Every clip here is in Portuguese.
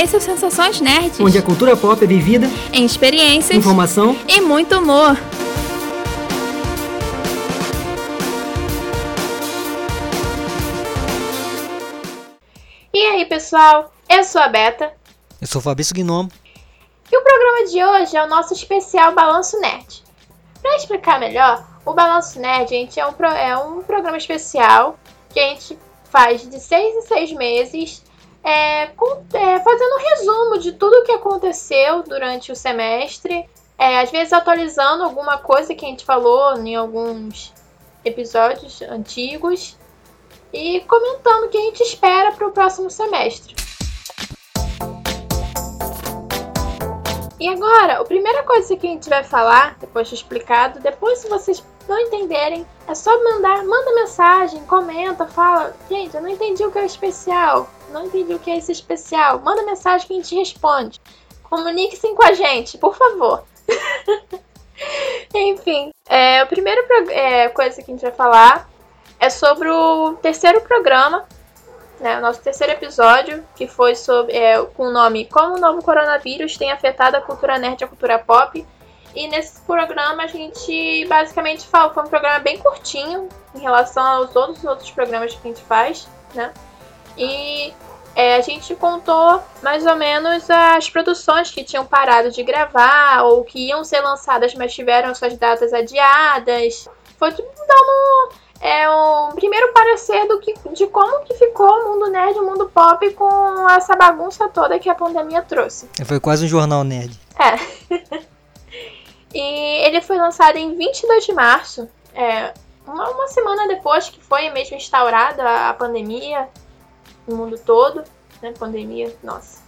Esse é o Sensações Nerds. Onde a cultura pop é vivida em experiências, informação e muito humor. E aí, pessoal? Eu sou a Beta. Eu sou o Fabrício Gnomo. E o programa de hoje é o nosso especial Balanço Nerd. Para explicar melhor, o Balanço Nerd gente, é, um, é um programa especial que a gente faz de seis em seis meses é, com, é, fazendo um resumo de tudo o que aconteceu durante o semestre, é, às vezes atualizando alguma coisa que a gente falou em alguns episódios antigos e comentando o que a gente espera para o próximo semestre. E agora, a primeira coisa que a gente vai falar, depois de explicado, depois se vocês não entenderem, é só mandar, manda mensagem, comenta, fala, gente, eu não entendi o que é especial, não entendi o que é esse especial, manda mensagem que a gente responde. Comunique-se com a gente, por favor. Enfim, é, a primeira é, coisa que a gente vai falar é sobre o terceiro programa, né, o nosso terceiro episódio, que foi sobre, é, com o nome Como o novo coronavírus tem afetado a cultura nerd e a cultura pop. E nesse programa a gente basicamente fala, foi um programa bem curtinho em relação aos outros outros programas que a gente faz, né? E é, a gente contou mais ou menos as produções que tinham parado de gravar ou que iam ser lançadas, mas tiveram suas datas adiadas. Foi tudo dando é, um primeiro parecer do que, de como que ficou o mundo nerd o mundo pop com essa bagunça toda que a pandemia trouxe. Foi quase um jornal nerd. É. E ele foi lançado em 22 de março, é, uma, uma semana depois que foi mesmo instaurada a pandemia no mundo todo, né? Pandemia, nossa.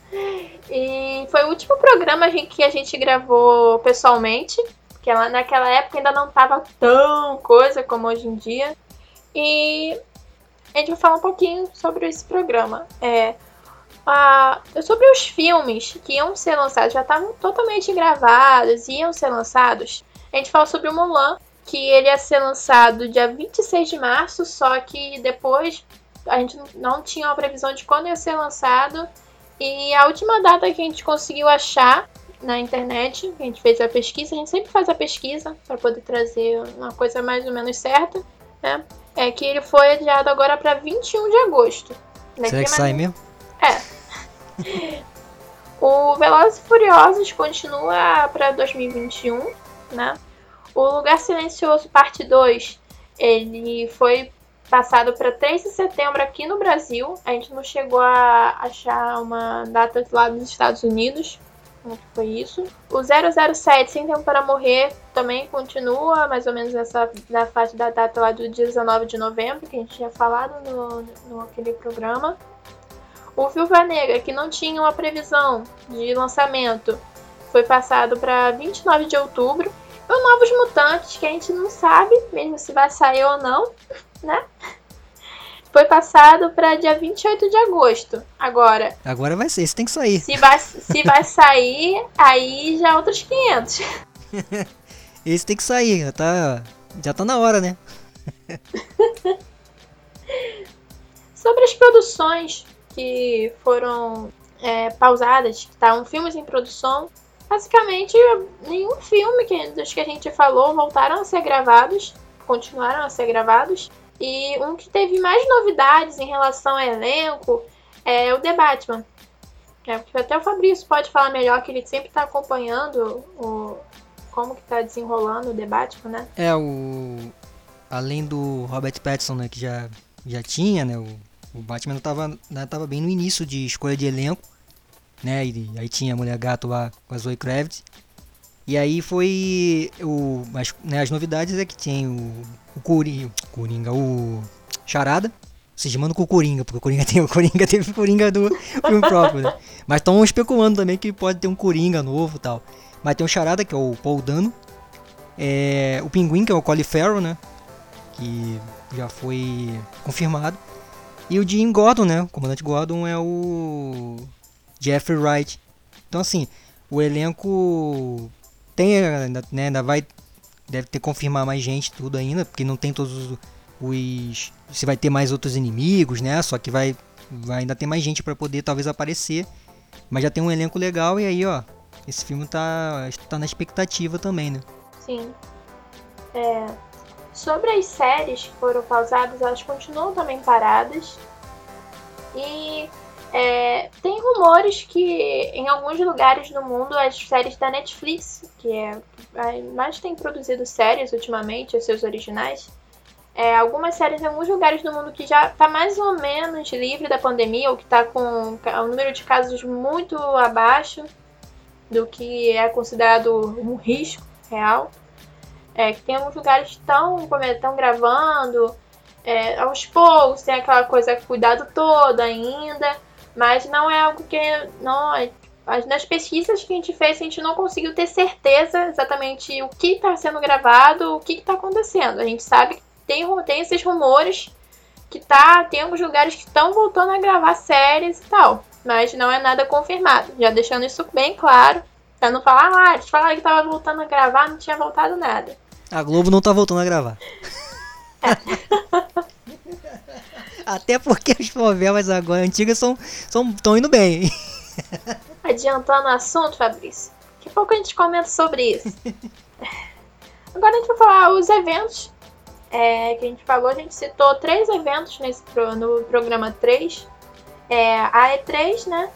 E foi o último programa que a gente gravou pessoalmente, porque lá naquela época ainda não tava tão coisa como hoje em dia. E a gente vai falar um pouquinho sobre esse programa. É, ah, sobre os filmes que iam ser lançados, já estavam totalmente gravados, iam ser lançados. A gente fala sobre o Mulan, que ele ia ser lançado dia 26 de março, só que depois a gente não tinha uma previsão de quando ia ser lançado. E a última data que a gente conseguiu achar na internet, a gente fez a pesquisa, a gente sempre faz a pesquisa para poder trazer uma coisa mais ou menos certa, né? É que ele foi adiado agora para 21 de agosto. Será que sai mesmo? É. o Velozes e Furiosos continua para 2021, né? O Lugar Silencioso Parte 2, ele foi passado para 3 de setembro aqui no Brasil. A gente não chegou a achar uma data lá dos Estados Unidos. Que foi isso? O 007 Sem Tempo para Morrer também continua, mais ou menos nessa na faixa da data lá do dia 19 de novembro, que a gente tinha falado no, no aquele programa. O Viúva Negra, que não tinha uma previsão de lançamento, foi passado para 29 de outubro. E o Novos Mutantes, que a gente não sabe mesmo se vai sair ou não, né? Foi passado para dia 28 de agosto. Agora. Agora vai ser, esse tem que sair. Se vai, se vai sair, aí já é outros 500. esse tem que sair, já tá, já tá na hora, né? Sobre as produções que foram é, pausadas, que estavam filmes em produção, basicamente nenhum filme que, dos que a gente falou voltaram a ser gravados, continuaram a ser gravados. E um que teve mais novidades em relação ao elenco é o The Batman. É, até o Fabrício pode falar melhor, que ele sempre está acompanhando o, como que tá desenrolando o The Batman, né? É, o... Além do Robert Pattinson, né, que já, já tinha, né, o o Batman estava né, tava bem no início de escolha de elenco, né? E aí tinha a Mulher Gato lá com a Zoe Kravitz. E aí foi o as, né, as novidades é que tem o, o Coringa, Coringa, o Charada, se chamando com o Coringa, porque o Coringa tem o Coringa teve o Coringa do filme próprio, né? Mas estão especulando também que pode ter um Coringa novo, e tal. Mas tem o Charada que é o Paul Dano, é, o Pinguim que é o Colin Farrell, né? Que já foi confirmado. E o Jim Gordon, né? O comandante Gordon é o Jeffrey Wright. Então, assim, o elenco tem, né, ainda vai. Deve ter que confirmar mais gente, tudo ainda, porque não tem todos os. os se vai ter mais outros inimigos, né? Só que vai, vai ainda ter mais gente para poder talvez aparecer. Mas já tem um elenco legal e aí, ó, esse filme tá, tá na expectativa também, né? Sim. É, sobre as séries que foram pausadas, elas continuam também paradas. E é, tem rumores que em alguns lugares do mundo as séries da Netflix, que é mais tem produzido séries ultimamente, os seus originais, é, algumas séries em alguns lugares do mundo que já está mais ou menos livre da pandemia ou que está com um número de casos muito abaixo do que é considerado um risco real. É, que tem alguns lugares que estão gravando é, aos poucos, tem aquela coisa cuidado todo ainda. Mas não é algo que não nas pesquisas que a gente fez, a gente não conseguiu ter certeza exatamente o que está sendo gravado, o que está acontecendo. A gente sabe que tem, tem esses rumores que tá, tem alguns lugares que estão voltando a gravar séries e tal, mas não é nada confirmado. Já deixando isso bem claro, pra não falar, ah, eles falaram que tava voltando a gravar, não tinha voltado nada. A Globo não tá voltando a gravar. É. Até porque as novelas agora antigas são estão indo bem. Adiantando o assunto, Fabrício. Daqui a pouco a gente comenta sobre isso. Agora a gente vai falar os eventos é, que a gente falou. A gente citou três eventos nesse, no programa 3. É, a E3, né?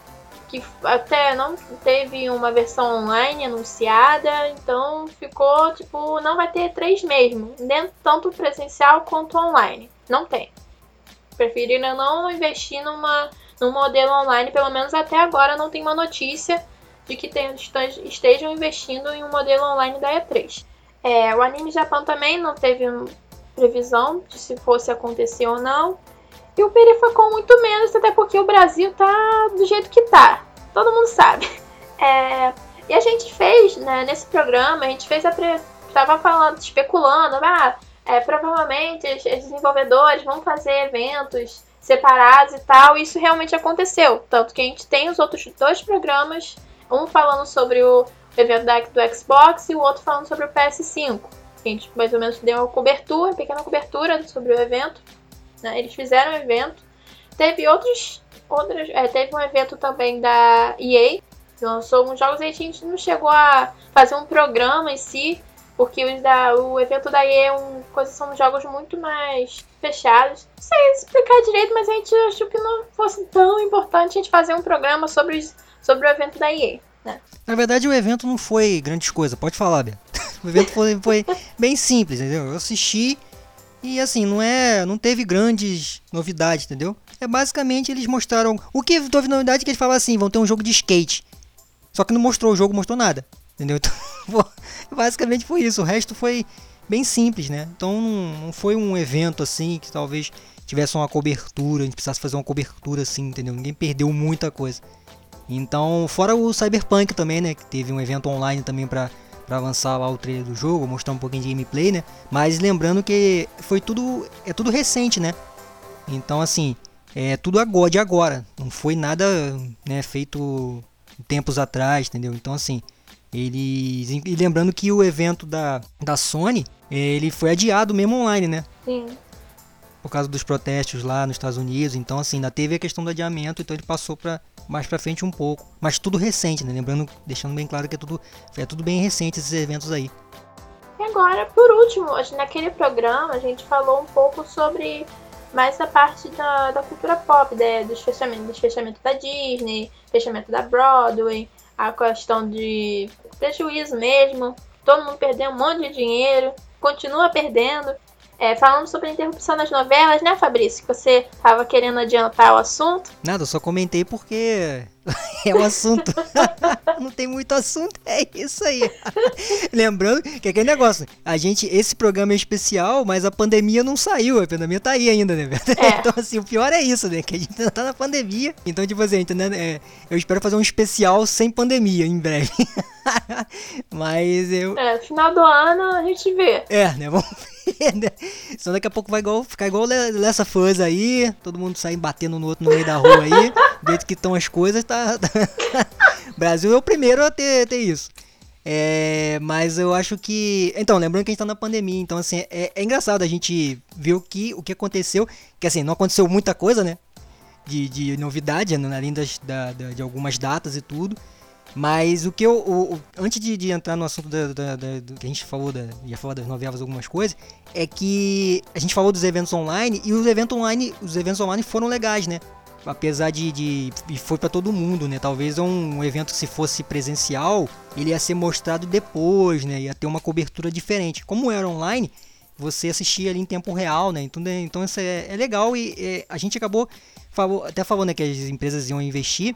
Que até não teve uma versão online anunciada, então ficou tipo, não vai ter E3 mesmo, dentro tanto presencial quanto online. Não tem. Preferiram não investir numa, num modelo online, pelo menos até agora não tem uma notícia de que tem, estejam investindo em um modelo online da E3. É, o Anime Japão também não teve previsão de se fosse acontecer ou não. E o Peri com muito menos, até porque o Brasil tá do jeito que tá. Todo mundo sabe. É, e a gente fez, né, nesse programa, a gente fez a. Pre... Tava falando, especulando, ah, é, provavelmente os, desenvolvedores vão fazer eventos separados e tal, e isso realmente aconteceu. Tanto que a gente tem os outros dois programas, um falando sobre o evento da, do Xbox e o outro falando sobre o PS5. A gente mais ou menos deu uma cobertura, uma pequena cobertura sobre o evento. Né? Eles fizeram o evento. Teve outros. outros é, teve um evento também da EA, que lançou alguns jogos e a gente não chegou a fazer um programa em si porque os da, o evento da EA é um, coisa, são jogos muito mais fechados. Não sei explicar direito, mas a gente achou que não fosse tão importante a gente fazer um programa sobre, os, sobre o evento da EA. Né? Na verdade, o evento não foi grandes coisas, pode falar, Bia. O evento foi, foi bem simples, entendeu? Eu assisti e assim, não é. não teve grandes novidades, entendeu? É basicamente eles mostraram. O que teve novidade é que eles falaram assim, vão ter um jogo de skate. Só que não mostrou o jogo, mostrou nada. Entendeu? Então, basicamente foi isso. O resto foi bem simples, né? Então não, foi um evento assim que talvez tivesse uma cobertura, a gente precisasse fazer uma cobertura assim, entendeu? Ninguém perdeu muita coisa. Então, fora o Cyberpunk também, né? Que teve um evento online também pra, pra lançar lá o trailer do jogo, mostrar um pouquinho de gameplay, né? Mas lembrando que foi tudo. É tudo recente, né? Então, assim, é tudo agora, de agora. Não foi nada né, feito tempos atrás, entendeu? Então, assim, eles. E lembrando que o evento da, da Sony, ele foi adiado mesmo online, né? Sim. Por causa dos protestos lá nos Estados Unidos. Então, assim, ainda teve a questão do adiamento, então ele passou para mais pra frente um pouco. Mas tudo recente, né? Lembrando, deixando bem claro que é tudo, é tudo bem recente esses eventos aí. E agora, por último, naquele programa a gente falou um pouco sobre mais a parte da, da cultura pop, né? dos fechamentos, dos fechamentos da Disney, fechamento da Broadway, a questão de prejuízo mesmo, todo mundo perdeu um monte de dinheiro, continua perdendo. É, falando sobre a interrupção das novelas, né, Fabrício? Que você estava querendo adiantar o assunto. Nada, eu só comentei porque é o assunto. Não tem muito assunto, é isso aí. Lembrando que aquele negócio, a gente, esse programa é especial, mas a pandemia não saiu, a pandemia tá aí ainda, né? É. Então, assim, o pior é isso, né? Que a gente ainda tá na pandemia. Então, tipo assim, entendeu? É, eu espero fazer um especial sem pandemia em breve. mas eu. É, final do ano a gente vê. É, né? Vamos ver, né? Senão daqui a pouco vai igual, ficar igual Lessa Fãs aí, todo mundo sair batendo no outro no meio da rua aí, do jeito que estão as coisas, tá. Brasil é o primeiro a ter, ter isso. É, mas eu acho que. Então, lembrando que a gente tá na pandemia, então assim, é, é engraçado a gente ver o que, o que aconteceu. Que assim, não aconteceu muita coisa, né? de, de novidade, né, além das, da, da, de algumas datas e tudo. Mas o que eu. O, o, antes de, de, entrar no assunto da, da, da, do que a gente falou, da, ia falar das novelas, algumas coisas, é que a gente falou dos eventos online e os eventos online, os eventos online foram legais, né? Apesar de. de e foi para todo mundo, né? Talvez um, evento que se fosse presencial, ele ia ser mostrado depois, né? Ia ter uma cobertura diferente. Como era online, você assistia ali em tempo real, né? Então, então isso é, é legal e é, a gente acabou falou, até falando né, que as empresas iam investir,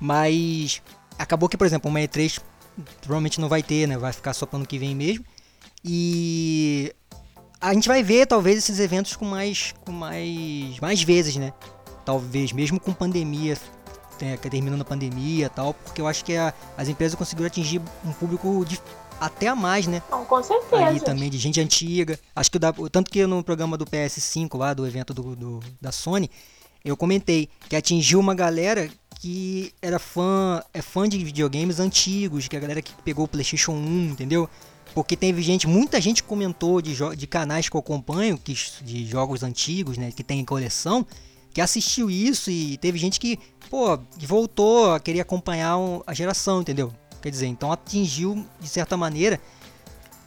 mas acabou que, por exemplo, uma E3 provavelmente não vai ter, né? Vai ficar só para ano que vem mesmo. E a gente vai ver talvez esses eventos com mais com mais mais vezes, né? Talvez mesmo com pandemia, é, terminando a pandemia, tal, porque eu acho que a, as empresas conseguiram atingir um público de, até a mais, né? Não, com certeza. Ali também de gente antiga. Acho que o tanto que no programa do PS5 lá do evento do, do da Sony, eu comentei que atingiu uma galera que era fã, é fã de videogames antigos, que a galera que pegou o PlayStation 1, entendeu? Porque teve gente, muita gente comentou de, de canais que eu acompanho, que, de jogos antigos, né, que tem coleção, que assistiu isso e teve gente que, pô, voltou a querer acompanhar a geração, entendeu? Quer dizer, então atingiu, de certa maneira,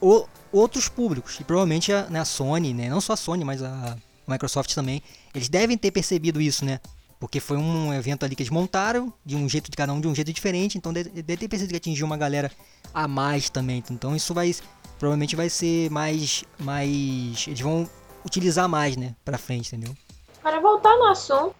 o, outros públicos. E provavelmente a, né, a Sony, né, não só a Sony, mas a Microsoft também, eles devem ter percebido isso, né? Porque foi um evento ali que eles montaram, de um jeito de cada um, de um jeito diferente, então deve, ter percebido que atingiu uma galera a mais também. Então isso vai, provavelmente vai ser mais, mais, eles vão utilizar mais, né, pra frente, entendeu? Para voltar no assunto,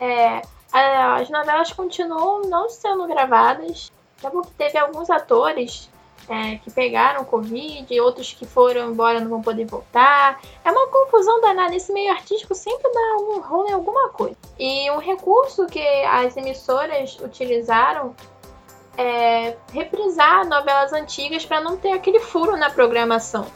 é, as novelas continuam não sendo gravadas, até porque teve alguns atores é, que pegaram Covid, outros que foram embora não vão poder voltar. É uma confusão danada. Esse meio artístico sempre dá um rolo em alguma coisa. E um recurso que as emissoras utilizaram é reprisar novelas antigas para não ter aquele furo na programação.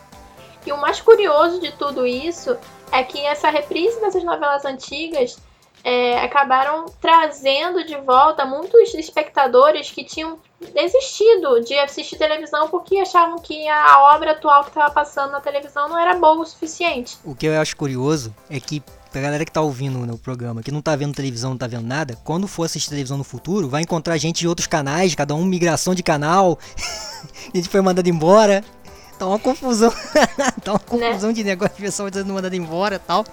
E o mais curioso de tudo isso é que essa reprise dessas novelas antigas é, acabaram trazendo de volta muitos espectadores que tinham desistido de assistir televisão porque achavam que a obra atual que estava passando na televisão não era boa o suficiente. O que eu acho curioso é que pra galera que tá ouvindo no programa, que não tá vendo televisão, não tá vendo nada, quando for assistir televisão no futuro, vai encontrar gente de outros canais, cada um migração de canal, a gente foi mandado embora. Tá uma confusão. tá uma né? confusão né? de negócio, o pessoal sendo mandado embora e tal.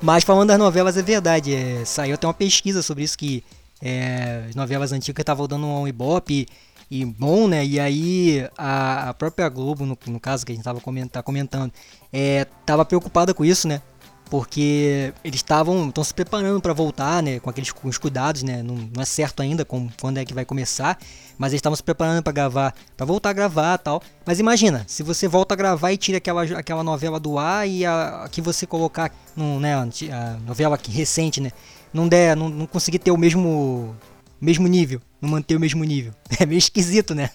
Mas falando das novelas, é verdade. É, saiu até uma pesquisa sobre isso que é, as novelas antigas estavam dando um ibope e bom, né? E aí a, a própria Globo, no, no, caso que a gente estava comentando, tá comentando, é, tava preocupada com isso, né? porque eles estavam se preparando para voltar, né, com aqueles com os cuidados, né, não, não é certo ainda com, quando é que vai começar, mas eles estavam se preparando para gravar, para voltar a gravar, tal. Mas imagina, se você volta a gravar e tira aquela, aquela novela do ar e a, a que você colocar, no, né, a novela aqui, recente, né, não der, não, não conseguir ter o mesmo mesmo nível, não manter o mesmo nível. É meio esquisito, né?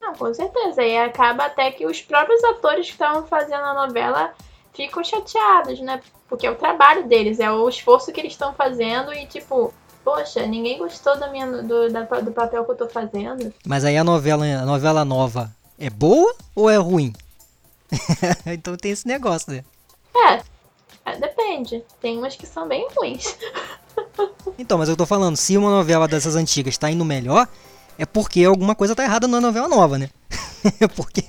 Não, com certeza. E acaba até que os próprios atores que estavam fazendo a novela ficam chateados, né? Porque é o trabalho deles, é o esforço que eles estão fazendo e, tipo, poxa, ninguém gostou da minha, do, da, do papel que eu tô fazendo. Mas aí a novela, a novela nova é boa ou é ruim? então tem esse negócio, né? É, depende. Tem umas que são bem ruins. então, mas eu tô falando, se uma novela dessas antigas tá indo melhor, é porque alguma coisa tá errada na novela nova, né? porque,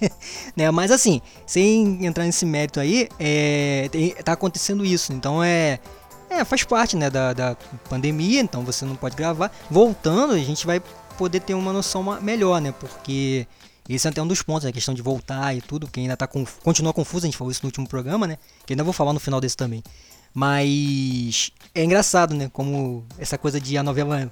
né? Mas assim, sem entrar nesse mérito aí, é, tem, tá acontecendo isso. Então é, é faz parte, né, da, da pandemia. Então você não pode gravar. Voltando, a gente vai poder ter uma noção melhor, né? Porque esse é até um dos pontos, a questão de voltar e tudo, que ainda tá conf... continua confuso, a gente falou isso no último programa, né? Que ainda vou falar no final desse também. Mas é engraçado, né? Como essa coisa de a novela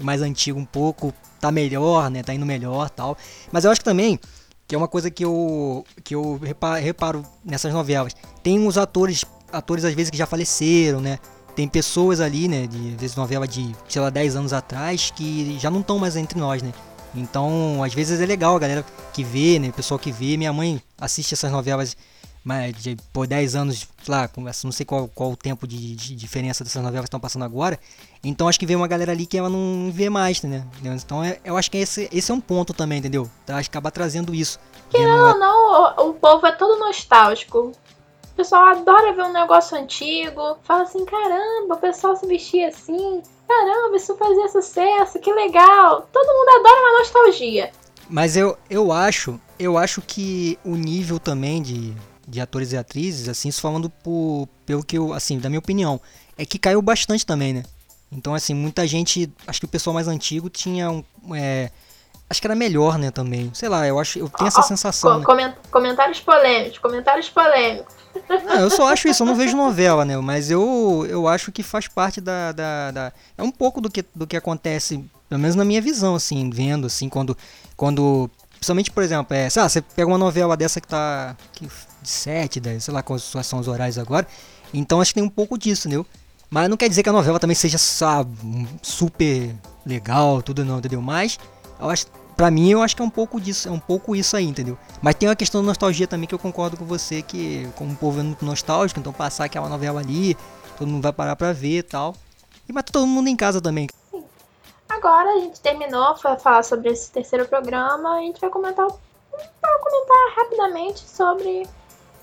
mais antiga um pouco tá melhor, né? Tá indo melhor tal. Mas eu acho que também que é uma coisa que eu que eu reparo, nessas novelas. Tem uns atores, atores às vezes que já faleceram, né? Tem pessoas ali, né, de às vezes novela de, sei lá, 10 anos atrás que já não estão mais entre nós, né? Então, às vezes é legal a galera que vê, né, o pessoal que vê. Minha mãe assiste essas novelas mas de, por 10 anos, lá, não sei qual, qual o tempo de, de diferença dessas novelas que estão passando agora. Então acho que vem uma galera ali que ela não vê mais, né? Então é, eu acho que esse, esse é um ponto também, entendeu? Acho que acaba trazendo isso. Que não, não, o, o povo é todo nostálgico. O pessoal adora ver um negócio antigo. Fala assim, caramba, o pessoal se vestia assim. Caramba, isso fazia sucesso, que legal. Todo mundo adora uma nostalgia. Mas eu, eu acho, eu acho que o nível também de, de atores e atrizes, assim, isso falando por, pelo que eu, assim, da minha opinião, é que caiu bastante também, né? Então, assim, muita gente, acho que o pessoal mais antigo tinha um, é, acho que era melhor, né, também. Sei lá, eu acho, eu tenho essa sensação. Co né? Comentários polêmicos, comentários polêmicos. Não, eu só acho isso, eu não vejo novela, né? Mas eu, eu acho que faz parte da, da, da, É um pouco do que, do que acontece, pelo menos na minha visão, assim, vendo, assim, quando. quando principalmente, por exemplo, é, sei lá, você pega uma novela dessa que tá. Que, de 7, 10, sei lá quais são os horários agora. Então acho que tem um pouco disso, entendeu? Mas não quer dizer que a novela também seja, sabe, super legal, tudo não, entendeu? Mas eu acho Pra mim, eu acho que é um pouco disso, é um pouco isso aí, entendeu? Mas tem uma questão da nostalgia também que eu concordo com você, que como o povo é muito nostálgico, então passar aquela novela ali, todo mundo vai parar pra ver e tal. E mas todo mundo em casa também. Agora a gente terminou, foi falar sobre esse terceiro programa, a gente vai comentar, vai comentar rapidamente sobre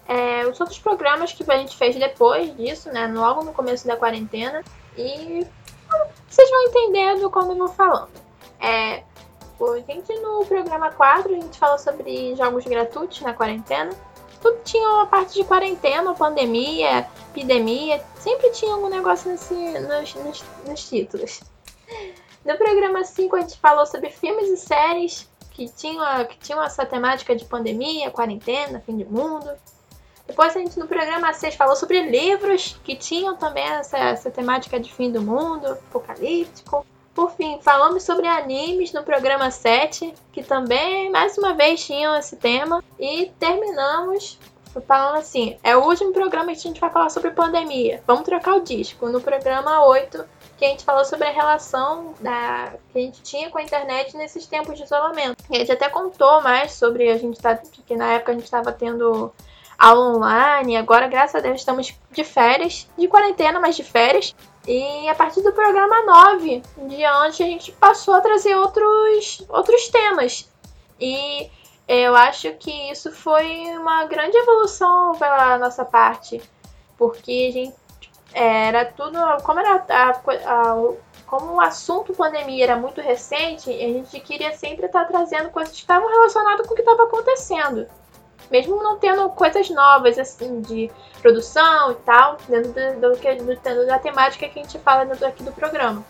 é, os outros programas que a gente fez depois disso, né? Logo no começo da quarentena. E vocês vão entendendo como eu vou falando. É, a gente no programa 4, a gente falou sobre jogos gratuitos na quarentena. Tudo tinha uma parte de quarentena, pandemia, epidemia. Sempre tinha algum negócio nesse, nos, nos, nos títulos. No programa 5 a gente falou sobre filmes e séries que tinham, que tinham essa temática de pandemia, quarentena, fim de mundo. Depois a gente no programa 6 falou sobre livros que tinham também essa, essa temática de fim do mundo, apocalíptico. Por fim, falamos sobre animes no programa 7, que também mais uma vez tinham esse tema. E terminamos falando assim: é o último programa que a gente vai falar sobre pandemia. Vamos trocar o disco. No programa 8, que a gente falou sobre a relação da, que a gente tinha com a internet nesses tempos de isolamento. E a gente até contou mais sobre a gente tá, que na época a gente estava tendo aula online. Agora, graças a Deus, estamos de férias, de quarentena, mas de férias. E a partir do programa 9 em diante, a gente passou a trazer outros, outros temas. E eu acho que isso foi uma grande evolução pela nossa parte. Porque a gente era tudo. Como era a, a, como o assunto pandemia era muito recente, a gente queria sempre estar trazendo coisas que estavam relacionadas com o que estava acontecendo mesmo não tendo coisas novas, assim, de produção e tal, dentro do, do, do, da temática que a gente fala dentro aqui do programa.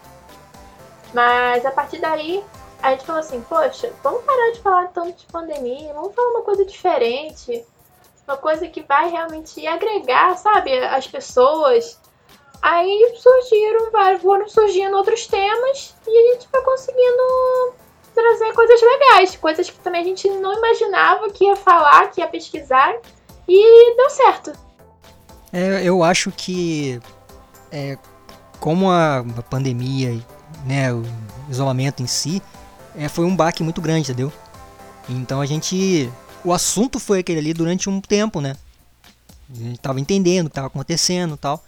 Mas a partir daí, a gente falou assim, poxa, vamos parar de falar tanto de pandemia, vamos falar uma coisa diferente, uma coisa que vai realmente agregar, sabe, as pessoas. Aí surgiram, foram surgindo outros temas e a gente foi conseguindo trazer coisas legais, coisas que também a gente não imaginava que ia falar, que ia pesquisar, e deu certo. É, eu acho que é, como a, a, pandemia, né, o isolamento em si, é, foi um baque muito grande, entendeu? Então a gente. O assunto foi aquele ali durante um tempo, né? A gente tava entendendo o que tava acontecendo e tal.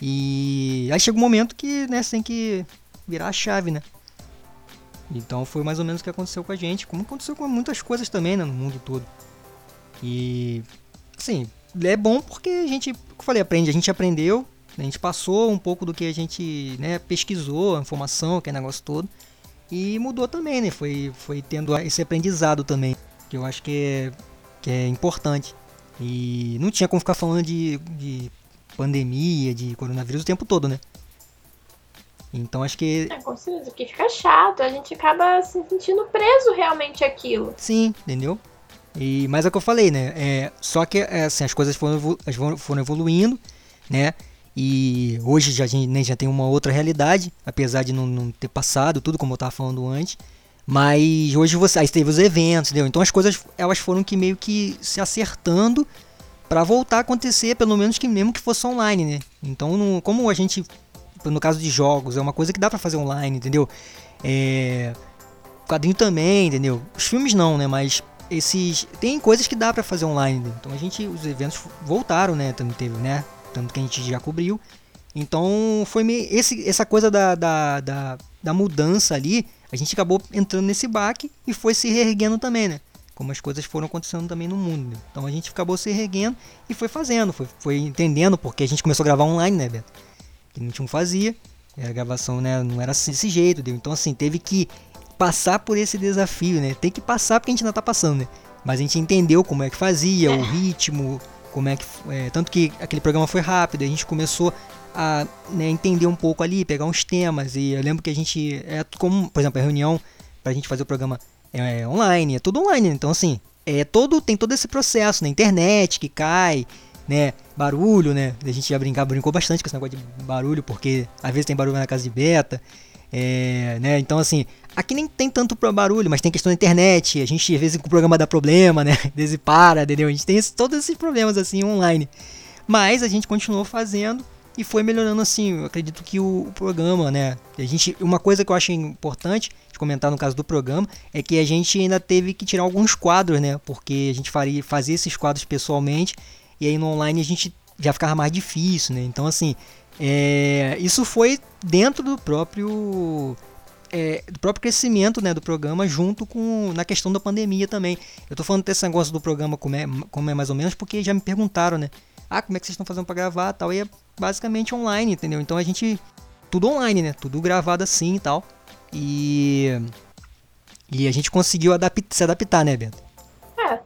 E aí chega um momento que né, você tem que virar a chave, né? Então foi mais ou menos o que aconteceu com a gente, como aconteceu com muitas coisas também né, no mundo todo. E assim, é bom porque a gente, como eu falei, aprende, a gente aprendeu, a gente passou um pouco do que a gente né, pesquisou, a informação, aquele negócio todo, e mudou também, né? Foi, foi tendo esse aprendizado também, que eu acho que é, que é importante. E não tinha como ficar falando de, de pandemia, de coronavírus o tempo todo, né? Então acho que. É, com certeza, porque fica chato, a gente acaba se sentindo preso realmente aquilo. Sim, entendeu? E, mas é o que eu falei, né? É, só que é, assim, as coisas foram, foram evoluindo, né? E hoje já, a gente né, já tem uma outra realidade, apesar de não, não, ter passado tudo como eu estava falando antes. Mas hoje você aí teve os eventos, entendeu? Então as coisas elas foram que meio que se acertando para voltar a acontecer, pelo menos que mesmo que fosse online, né? Então, como a gente no caso de jogos, é uma coisa que dá para fazer online, entendeu? É, quadrinho também, entendeu? Os filmes não, né? Mas esses tem coisas que dá para fazer online. Né? Então a gente os eventos voltaram, né? Tanto teve, né? Tanto que a gente já cobriu. Então foi meio esse essa coisa da, da, da, da mudança ali, a gente acabou entrando nesse baque e foi se reerguendo também, né? Como as coisas foram acontecendo também no mundo. Né? Então a gente acabou se erguendo e foi fazendo, foi, foi entendendo, porque a gente começou a gravar online, né, Beto? Que não tinha fazia, a gravação né, não era desse jeito, deu. então assim, teve que passar por esse desafio, né? Tem que passar porque a gente ainda tá passando, né? Mas a gente entendeu como é que fazia, o ritmo, como é que. É, tanto que aquele programa foi rápido, a gente começou a né, entender um pouco ali, pegar uns temas. E eu lembro que a gente. É como, por exemplo, a reunião pra gente fazer o programa é, online, é tudo online. Então, assim, é todo, tem todo esse processo, na né? internet que cai, né? Barulho, né? A gente já brincar, brincou bastante com esse negócio de barulho, porque às vezes tem barulho na casa de beta. É, né? Então, assim, aqui nem tem tanto barulho, mas tem questão da internet. A gente, às vezes, com o programa dá problema, né? Às vezes para, entendeu? A gente tem esse, todos esses problemas, assim, online. Mas a gente continuou fazendo e foi melhorando, assim. Eu acredito que o, o programa, né? A gente, uma coisa que eu acho importante de comentar no caso do programa é que a gente ainda teve que tirar alguns quadros, né? Porque a gente faria, fazia esses quadros pessoalmente e aí no online a gente já ficava mais difícil, né? Então, assim, é, isso foi dentro do próprio é, do próprio crescimento né, do programa junto com na questão da pandemia também. Eu estou falando desse negócio do programa como é, como é mais ou menos porque já me perguntaram, né? Ah, como é que vocês estão fazendo para gravar tal? E é basicamente online, entendeu? Então a gente tudo online, né? Tudo gravado assim e tal. E e a gente conseguiu se adaptar, né, Bento? É,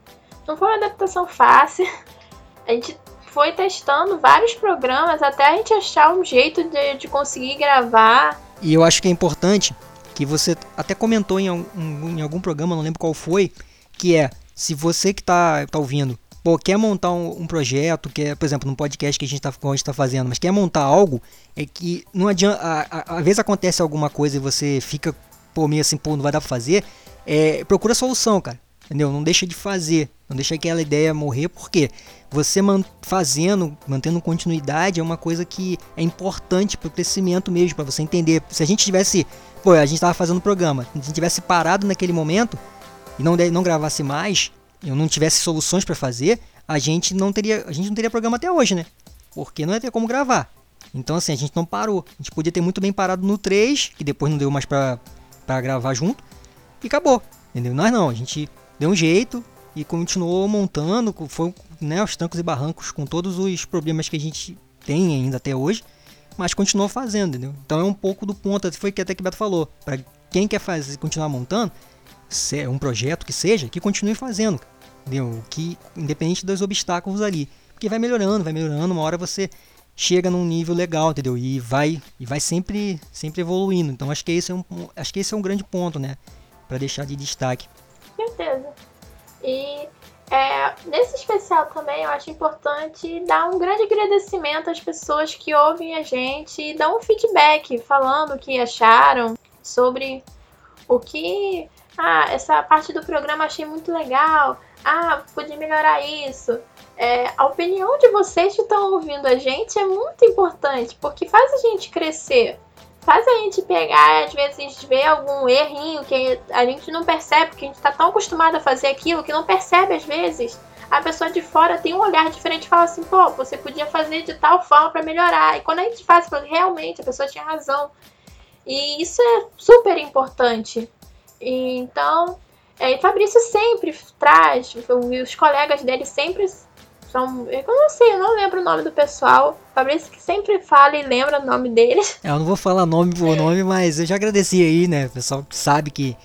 não foi uma adaptação fácil. A gente foi testando vários programas até a gente achar um jeito de, de conseguir gravar. E eu acho que é importante que você até comentou em, um, em algum programa, não lembro qual foi, que é se você que está tá ouvindo pô, quer montar um, um, projeto, quer, por exemplo, num podcast que a gente está tá fazendo, mas quer montar algo, é que não adianta. Às vezes acontece alguma coisa e você fica, pô, meio assim, pô, não vai dar pra fazer. É, procura solução, cara. Entendeu? Não deixa de fazer. Não deixa aquela ideia morrer, porque você man fazendo, mantendo continuidade é uma coisa que é importante para o crescimento mesmo, para você entender. Se a gente tivesse, pô, a gente estava fazendo o programa, se a gente tivesse parado naquele momento e não, não gravasse mais, eu não tivesse soluções para fazer, a gente não teria, a gente não teria programa até hoje, né? Porque não ia ter como gravar. Então assim, a gente não parou. A gente podia ter muito bem parado no 3, que depois não deu mais para gravar junto, e acabou. Entendeu? Nós não, a gente deu um jeito, e continuou montando, foi né, aos trancos e barrancos com todos os problemas que a gente tem ainda até hoje, mas continuou fazendo, entendeu? Então é um pouco do ponto, foi que até que Beto falou, para quem quer fazer, continuar montando, um projeto que seja, que continue fazendo, entendeu? Que independente dos obstáculos ali, porque vai melhorando, vai melhorando, uma hora você chega num nível legal, entendeu? E vai e vai sempre sempre evoluindo. Então acho que esse é um acho que esse é um grande ponto, né, para deixar de destaque. Certeza. E é, nesse especial também eu acho importante dar um grande agradecimento às pessoas que ouvem a gente e dar um feedback falando o que acharam sobre o que. Ah, essa parte do programa achei muito legal. Ah, podia melhorar isso. É, a opinião de vocês que estão ouvindo a gente é muito importante porque faz a gente crescer faz a gente pegar, às vezes, ver algum errinho que a gente não percebe, porque a gente está tão acostumado a fazer aquilo que não percebe às vezes. A pessoa de fora tem um olhar diferente e fala assim, pô, você podia fazer de tal forma para melhorar. E quando a gente faz, realmente a pessoa tinha razão. E isso é super importante. Então, é, e Fabrício sempre traz, os colegas dele sempre são. Eu não sei, eu não lembro o nome do pessoal. Fabrício que sempre fala e lembra o nome deles. É, eu não vou falar nome por nome, mas eu já agradeci aí, né? O pessoal sabe que.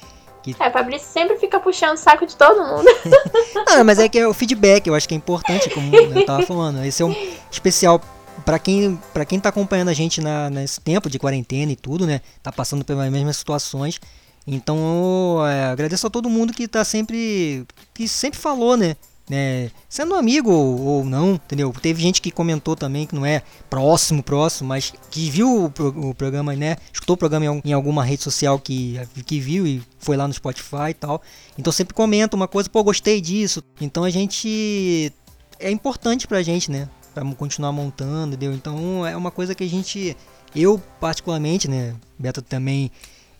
que... É, Fabrício sempre fica puxando o saco de todo mundo. ah, mas é que é o feedback, eu acho que é importante, como eu tava falando. Esse é um especial para quem para quem tá acompanhando a gente na, nesse tempo de quarentena e tudo, né? Tá passando pelas mesmas situações. Então, é, agradeço a todo mundo que tá sempre que sempre falou, né? né, sendo amigo ou, ou, não, entendeu? Teve gente que comentou também que não é próximo, próximo, mas que viu o, o programa, né? Escutou o programa em, em, alguma rede social que, que viu e foi lá no Spotify e tal. Então sempre comenta uma coisa, pô, gostei disso. Então a gente. É importante pra gente, né? Pra continuar montando, entendeu? Então é uma coisa que a gente. Eu, particularmente, né? Beto também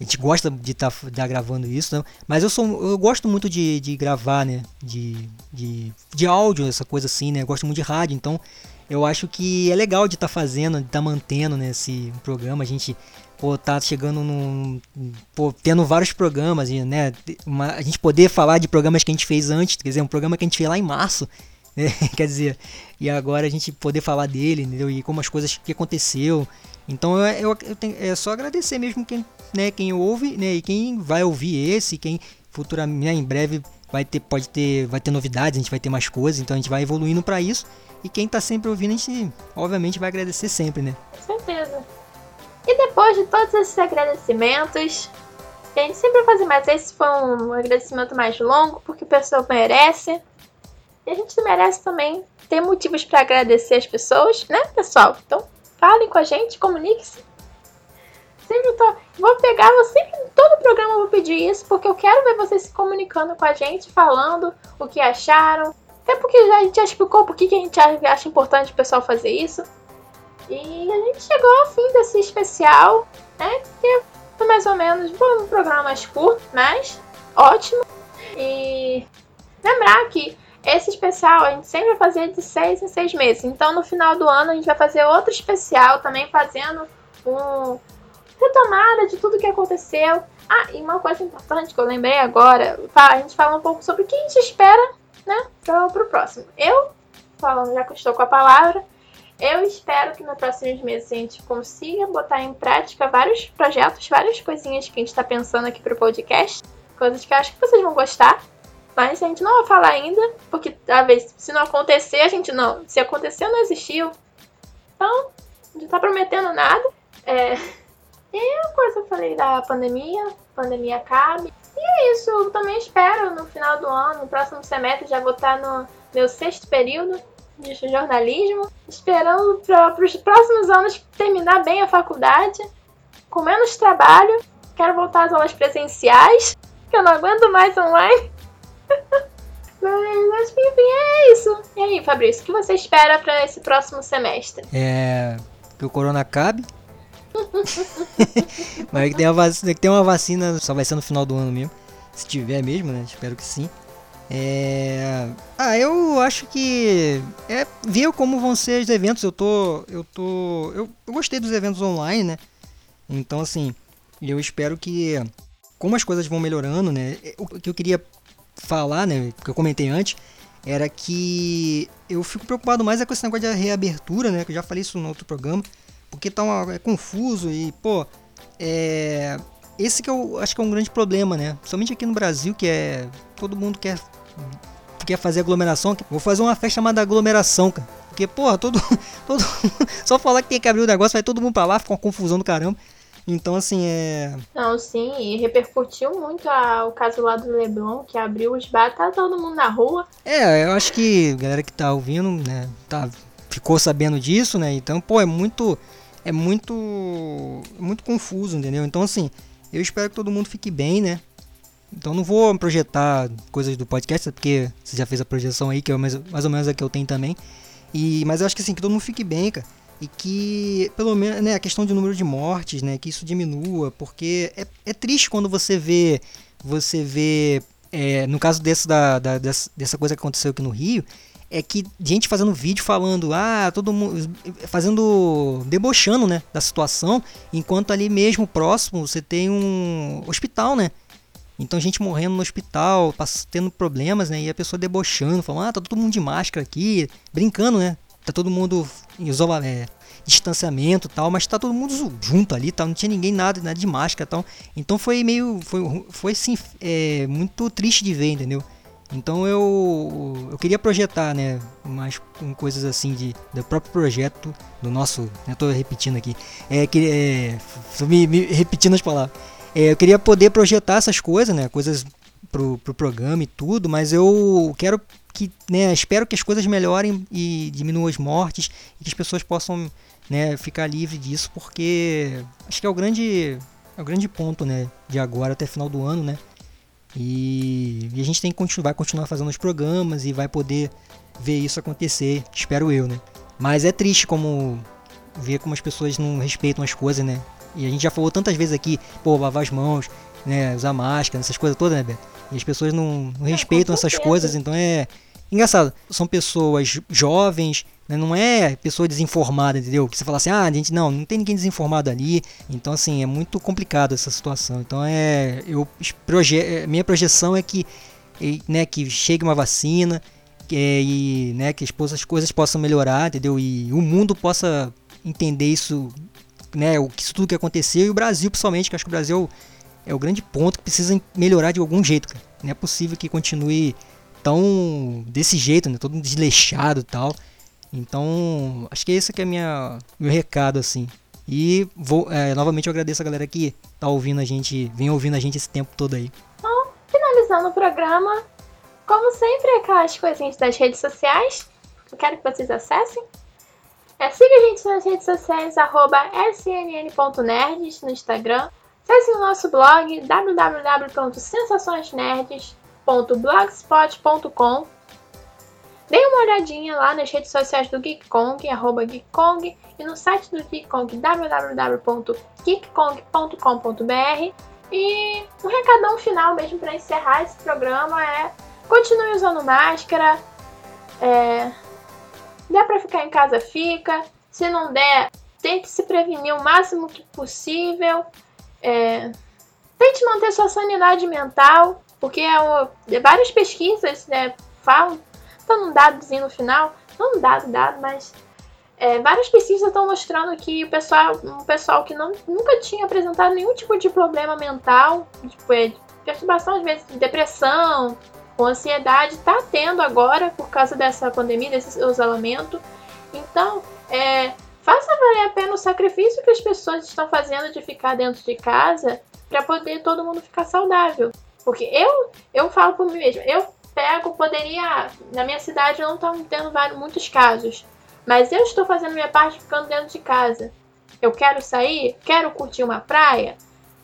gente gosta de estar tá, tá gravando isso, né? mas eu sou eu gosto muito de, de gravar, né? De, de, de áudio, essa coisa assim, né? Eu gosto muito de rádio, então eu acho que é legal de estar tá fazendo, de estar tá mantendo né, esse programa. A gente pô, tá chegando num. Pô, tendo vários programas, né? Uma, a gente poder falar de programas que a gente fez antes, quer dizer, um programa que a gente fez lá em março. Né? quer dizer, e agora a gente poder falar dele, entendeu? E como as coisas que aconteceu. Então eu, eu, eu tenho, é só agradecer mesmo quem, né, quem ouve, né? E quem vai ouvir esse, quem futuramente, né, em breve vai ter, pode ter, vai ter novidades, a gente vai ter mais coisas, então a gente vai evoluindo para isso. E quem tá sempre ouvindo, a gente obviamente vai agradecer sempre, né? Com certeza. E depois de todos esses agradecimentos, a gente sempre vai fazer mais. Esse foi um agradecimento mais longo, porque o pessoal merece. E a gente merece também ter motivos para agradecer as pessoas, né, pessoal? Então, falem com a gente, comunique-se. Sempre tô, vou pegar, vou sempre, todo programa vou pedir isso, porque eu quero ver vocês se comunicando com a gente, falando o que acharam. Até porque já, a gente já explicou por que a gente acha importante o pessoal fazer isso. E a gente chegou ao fim desse especial, né? Que foi mais ou menos um programa mais curto, mas ótimo. E lembrar que esse especial a gente sempre vai fazer de seis em seis meses. Então no final do ano a gente vai fazer outro especial também fazendo um retomada de tudo que aconteceu. Ah, e uma coisa importante que eu lembrei agora, a gente fala um pouco sobre o que a gente espera, né, para o próximo. Eu, falando já que estou com a palavra, eu espero que nos próximos meses a gente consiga botar em prática vários projetos, várias coisinhas que a gente está pensando aqui para o podcast. Coisas que eu acho que vocês vão gostar. Mas a gente não vai falar ainda, porque talvez se não acontecer, a gente não. Se acontecer, não existiu. Então, não tá prometendo nada. É. E a coisa eu falei da pandemia, pandemia acabe. E é isso, eu também espero no final do ano, no próximo semestre, já vou estar no meu sexto período de jornalismo, esperando para os próximos anos terminar bem a faculdade, com menos trabalho. Quero voltar às aulas presenciais, que eu não aguento mais online. Mas, enfim, é isso. E aí, Fabrício, o que você espera para esse próximo semestre? É. Que o corona acabe. Mas que tem, uma vacina, que tem uma vacina, só vai ser no final do ano mesmo. Se tiver mesmo, né? Espero que sim. É... Ah, eu acho que é ver como vão ser os eventos. Eu tô, eu tô, eu, eu gostei dos eventos online, né? Então assim, eu espero que como as coisas vão melhorando, né? O que eu queria falar, né? Que eu comentei antes, era que eu fico preocupado mais é com esse negócio de reabertura, né? Que eu já falei isso no outro programa, porque tá uma, é confuso e pô, é esse que eu acho que é um grande problema, né? Somente aqui no Brasil, que é. Todo mundo quer. Quer fazer aglomeração. Vou fazer uma festa chamada aglomeração, cara. Porque, porra, todo. todo só falar que tem que abrir o negócio, vai todo mundo pra lá, fica uma confusão do caramba. Então, assim, é. Não, sim, e repercutiu muito a, o caso lá do Leblon, que abriu os bar, tá todo mundo na rua. É, eu acho que a galera que tá ouvindo, né, tá, ficou sabendo disso, né? Então, pô, é muito. É muito. Muito confuso, entendeu? Então, assim, eu espero que todo mundo fique bem, né? Então não vou projetar coisas do podcast, porque você já fez a projeção aí, que é mais, mais ou menos a que eu tenho também. E, mas eu acho que assim, que todo mundo fique bem, cara. E que, pelo menos, né, a questão de número de mortes, né, que isso diminua, porque é, é triste quando você vê, você vê, é, no caso desse da, da, dessa, coisa que aconteceu aqui no Rio, é que gente fazendo vídeo falando, ah, todo mundo fazendo debochando, né, da situação, enquanto ali mesmo próximo você tem um hospital, né? Então gente morrendo no hospital, tendo problemas, né? E a pessoa debochando, falando, ah, tá todo mundo de máscara aqui, brincando, né? Tá todo mundo em isolamento, é, distanciamento tal, mas tá todo mundo junto ali, tal, não tinha ninguém nada, nada de máscara tal. Então foi meio, foi, foi assim, é, muito triste de ver, entendeu? Então eu, eu queria projetar, né, mais com coisas assim de do próprio projeto do nosso, né, tô repetindo aqui, é que é, me, me, repetindo as palavras. É, eu queria poder projetar essas coisas, né, coisas pro, pro programa e tudo, mas eu quero que, né, espero que as coisas melhorem e diminuam as mortes e que as pessoas possam, né, ficar livre disso, porque acho que é o grande é o grande ponto, né, de agora até final do ano, né? E, e a gente tem que continuar, vai continuar fazendo os programas e vai poder ver isso acontecer, espero eu, né? Mas é triste como ver como as pessoas não respeitam as coisas, né? E a gente já falou tantas vezes aqui, pô, lavar as mãos, né, usar máscara, essas coisas todas, né, Beto? E as pessoas não, não respeitam essas coisas, então é. engraçado, são pessoas jovens, né, não é pessoa desinformada, entendeu? Que você fala assim, ah, gente, não, não tem ninguém desinformado ali. Então, assim, é muito complicado essa situação. Então, é, eu proje é, minha projeção é que, né, que chegue uma vacina, que, e, né, que as, as coisas possam melhorar, entendeu? E o mundo possa entender isso, né, o que isso tudo que aconteceu e o Brasil, principalmente, que acho que o Brasil é o grande ponto que precisa melhorar de algum jeito, cara. Não é possível que continue tão desse jeito, né, todo desleixado e tal. Então, acho que esse que é minha meu recado assim. E vou é, novamente eu agradeço a galera que tá ouvindo a gente, vem ouvindo a gente esse tempo todo aí. Então, finalizando o programa, como sempre, aquelas coisinhas das redes sociais. Eu quero que vocês acessem. É, siga a gente nas redes sociais, arroba snn.nerds no Instagram. Acesse o nosso blog www.sensaçõesnerds.blogspot.com Dê uma olhadinha lá nas redes sociais do Geek Kong, arroba Geek Kong, e no site do Geek Kong, www.geekkong.com.br. E um recadão final mesmo para encerrar esse programa é continue usando máscara. É, der para ficar em casa, fica. Se não der, tente se prevenir o máximo que possível. É, tente manter sua sanidade mental, porque é, várias pesquisas né, falam dando um dadozinho no final, não um dado, dado, mas é, várias pesquisas estão mostrando que o pessoal, um pessoal que não, nunca tinha apresentado nenhum tipo de problema mental, tipo, é, perturbação, às vezes, de depressão, com ansiedade, está tendo agora por causa dessa pandemia, desse isolamento. Então, é, valer a pena o sacrifício que as pessoas estão fazendo de ficar dentro de casa para poder todo mundo ficar saudável. Porque eu, eu falo por mim mesma, eu pego, poderia. Na minha cidade não estão tendo vários, muitos casos. Mas eu estou fazendo minha parte ficando dentro de casa. Eu quero sair? Quero curtir uma praia?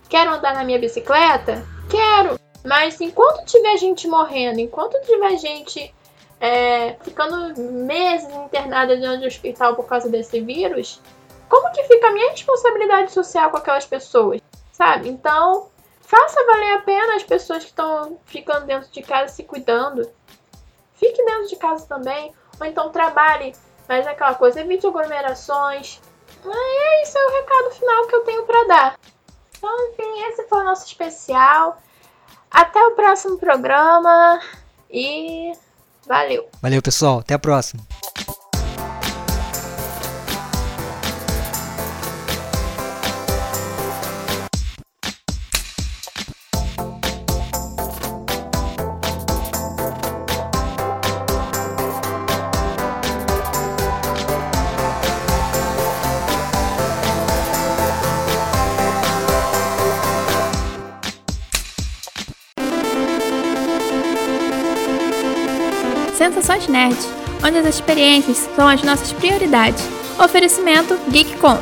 Quero andar na minha bicicleta? Quero! Mas enquanto tiver gente morrendo, enquanto tiver gente é, ficando meses internada dentro do hospital por causa desse vírus, como que fica a minha responsabilidade social com aquelas pessoas? Sabe? Então, Faça valer a pena as pessoas que estão ficando dentro de casa se cuidando. Fique dentro de casa também. Ou então trabalhe. Mas é aquela coisa, evite aglomerações. É isso é o recado final que eu tenho para dar. Então, enfim, esse foi o nosso especial. Até o próximo programa. E valeu. Valeu, pessoal. Até a próxima. Onde as experiências são as nossas prioridades. Oferecimento Geek Kong.